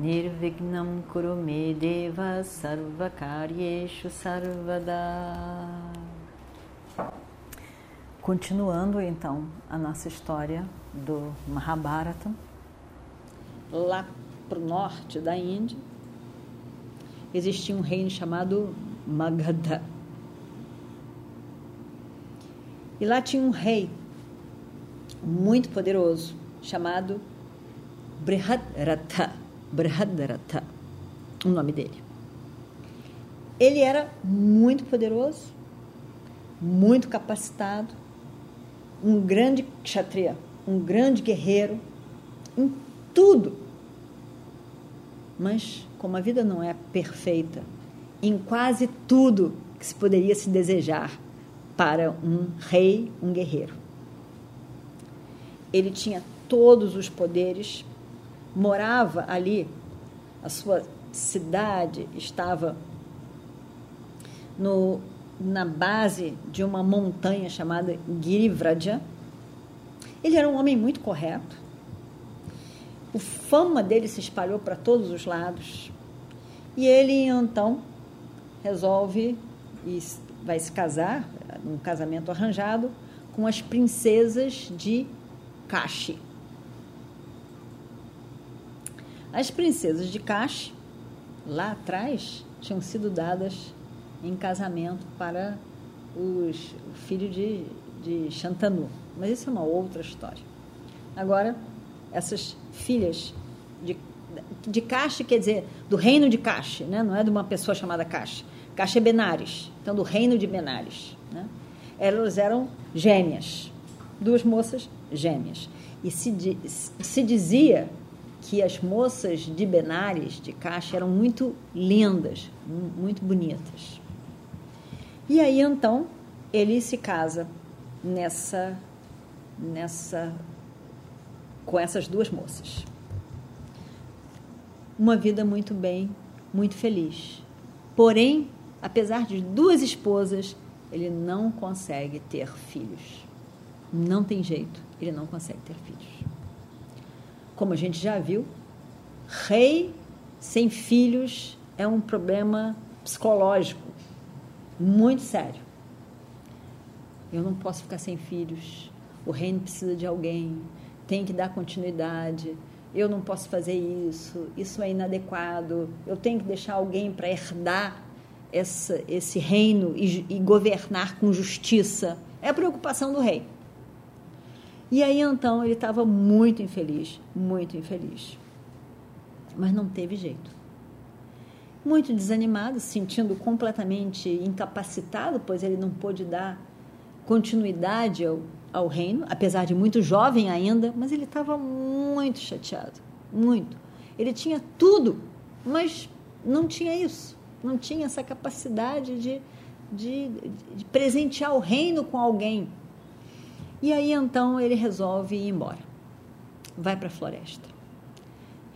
Nirvignam Kurume Deva Sarvakaryeshu Sarvada Continuando então a nossa história do Mahabharata, lá para o norte da Índia, existia um reino chamado Magadha. E lá tinha um rei muito poderoso chamado Brihadrata. Brihadrata, o nome dele. Ele era muito poderoso, muito capacitado, um grande kshatriya, um grande guerreiro, em tudo. Mas, como a vida não é perfeita, em quase tudo que se poderia se desejar para um rei, um guerreiro. Ele tinha todos os poderes, morava ali, a sua cidade estava no na base de uma montanha chamada Girivraja. Ele era um homem muito correto. O fama dele se espalhou para todos os lados. E ele então resolve e vai se casar, num casamento arranjado, com as princesas de Kashi. As princesas de Kashi, lá atrás, tinham sido dadas em casamento para os, o filho de, de Shantanu. Mas isso é uma outra história. Agora, essas filhas de, de Kashi, quer dizer, do reino de Kashi, né? não é de uma pessoa chamada Kashi. Kashi é Benares, então do reino de Benares. Né? Elas eram gêmeas, duas moças gêmeas. E se, se dizia que as moças de Benares, de Kashi, eram muito lindas, muito bonitas. E aí então ele se casa nessa nessa com essas duas moças. Uma vida muito bem, muito feliz. Porém, apesar de duas esposas, ele não consegue ter filhos. Não tem jeito, ele não consegue ter filhos. Como a gente já viu, rei sem filhos é um problema psicológico muito sério. Eu não posso ficar sem filhos. O reino precisa de alguém. Tem que dar continuidade. Eu não posso fazer isso. Isso é inadequado. Eu tenho que deixar alguém para herdar essa, esse reino e, e governar com justiça. É a preocupação do rei. E aí então ele estava muito infeliz, muito infeliz. Mas não teve jeito muito desanimado, se sentindo completamente incapacitado, pois ele não pôde dar continuidade ao, ao reino, apesar de muito jovem ainda, mas ele estava muito chateado, muito. Ele tinha tudo, mas não tinha isso, não tinha essa capacidade de, de, de presentear o reino com alguém. E aí então ele resolve ir embora, vai para a floresta.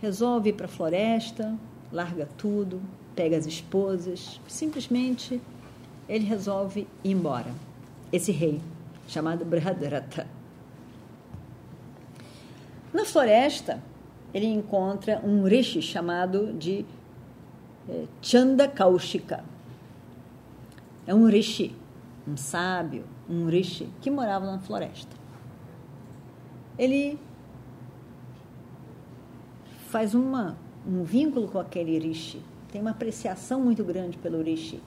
Resolve ir para a floresta, larga tudo, pega as esposas, simplesmente ele resolve ir embora. Esse rei, chamado Brihadrata. Na floresta, ele encontra um rishi chamado de eh, Chanda Kaushika. É um rishi, um sábio, um rishi que morava na floresta. Ele faz uma um vínculo com aquele rishi, tem uma apreciação muito grande pelo rishi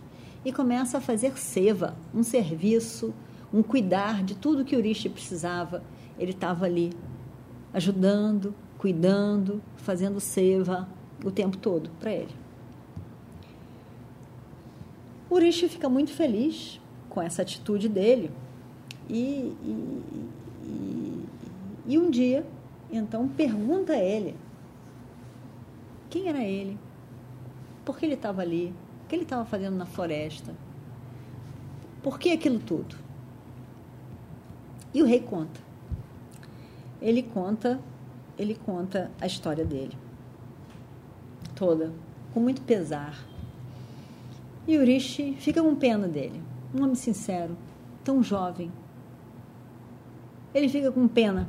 e começa a fazer seva, um serviço, um cuidar de tudo que o rishi precisava. Ele estava ali ajudando, cuidando, fazendo seva o tempo todo para ele. O rishi fica muito feliz com essa atitude dele e, e, e, e um dia, então, pergunta a ele quem era ele? por que ele estava ali, o que ele estava fazendo na floresta, por que aquilo tudo. E o rei conta. Ele conta, ele conta a história dele toda, com muito pesar. E Urishi fica com pena dele, um homem sincero, tão jovem. Ele fica com pena.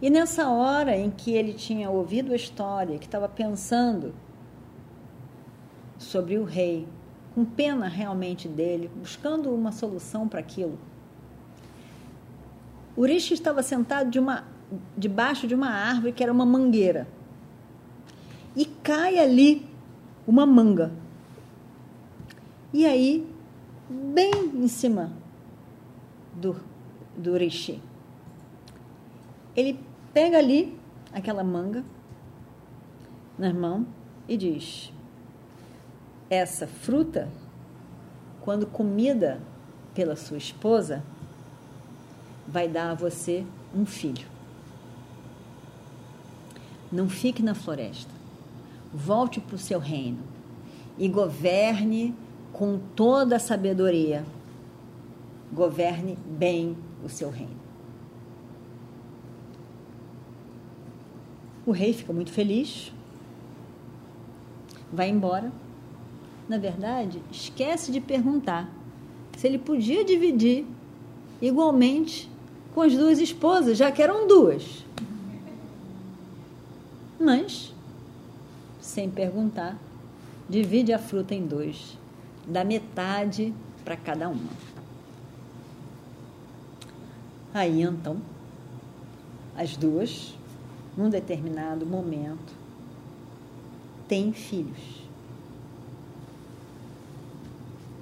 E nessa hora em que ele tinha ouvido a história, que estava pensando sobre o rei, com pena realmente dele, buscando uma solução para aquilo, Urishi estava sentado de uma, debaixo de uma árvore que era uma mangueira e cai ali uma manga. E aí, bem em cima do, do Rishi, ele pega ali aquela manga na mão e diz: Essa fruta, quando comida pela sua esposa, vai dar a você um filho. Não fique na floresta volte para o seu reino e governe com toda a sabedoria. Governe bem o seu reino. O rei fica muito feliz, vai embora. Na verdade, esquece de perguntar se ele podia dividir igualmente com as duas esposas, já que eram duas. Mas sem perguntar, divide a fruta em dois, dá metade para cada uma. Aí então, as duas, num determinado momento, têm filhos.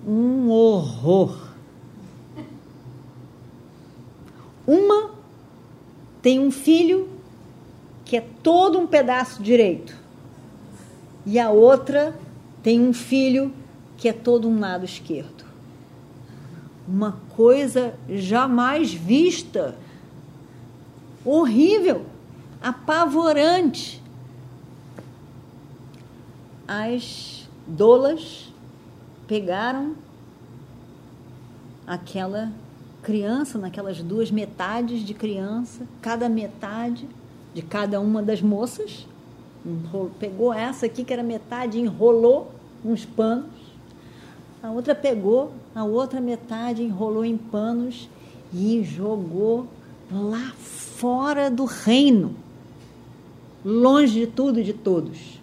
Um horror. Uma tem um filho que é todo um pedaço direito e a outra tem um filho que é todo um lado esquerdo. Uma coisa jamais vista. Horrível, apavorante. As dolas pegaram aquela criança, naquelas duas metades de criança, cada metade de cada uma das moças, pegou essa aqui, que era metade, enrolou uns panos. A outra pegou a outra metade, enrolou em panos e jogou lá fora do reino, longe de tudo e de todos.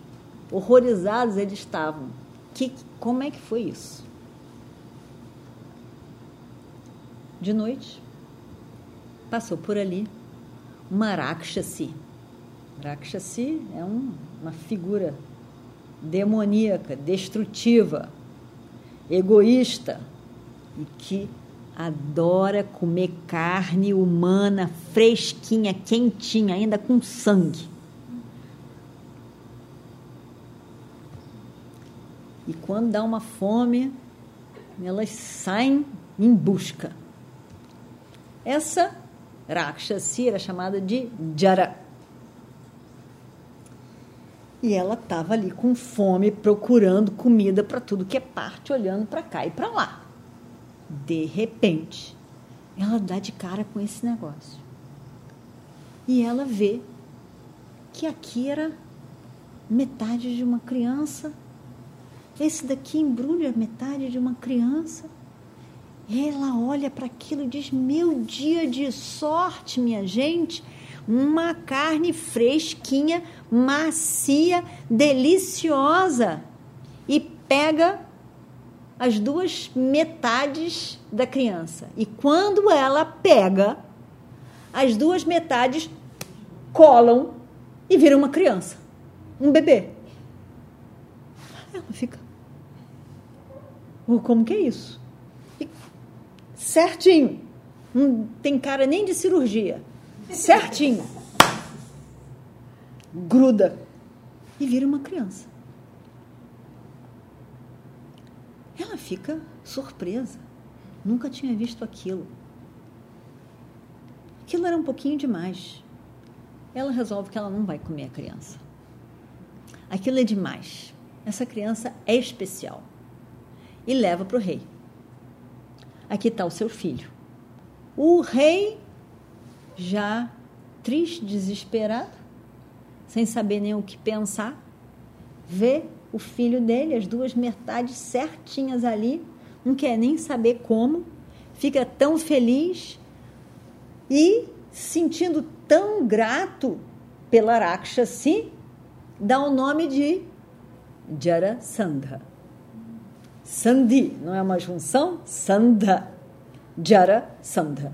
Horrorizados eles estavam. Que, como é que foi isso? De noite, passou por ali uma Rakshasi Rakshasi é um, uma figura demoníaca, destrutiva, egoísta e que adora comer carne humana fresquinha, quentinha, ainda com sangue. E quando dá uma fome, elas saem em busca. Essa Rakshasi era chamada de Jara. E ela estava ali com fome, procurando comida para tudo que é parte, olhando para cá e para lá. De repente, ela dá de cara com esse negócio. E ela vê que aqui era metade de uma criança. Esse daqui embrulha metade de uma criança. Ela olha para aquilo e diz: Meu dia de sorte, minha gente uma carne fresquinha, macia, deliciosa. E pega as duas metades da criança. E quando ela pega, as duas metades colam e vira uma criança, um bebê. Ela fica. Como que é isso? E certinho. Não tem cara nem de cirurgia certinho. Gruda e vira uma criança. Ela fica surpresa. Nunca tinha visto aquilo. Aquilo era um pouquinho demais. Ela resolve que ela não vai comer a criança. Aquilo é demais. essa criança é especial. E leva para o rei. Aqui está o seu filho. O rei, já triste, desesperado, sem saber nem o que pensar, vê o filho dele, as duas metades certinhas ali, não quer nem saber como, fica tão feliz e sentindo tão grato pela Rakshasi, dá o nome de Jarasandha. Sandhi, não é uma junção? Sandha. Jarasandha.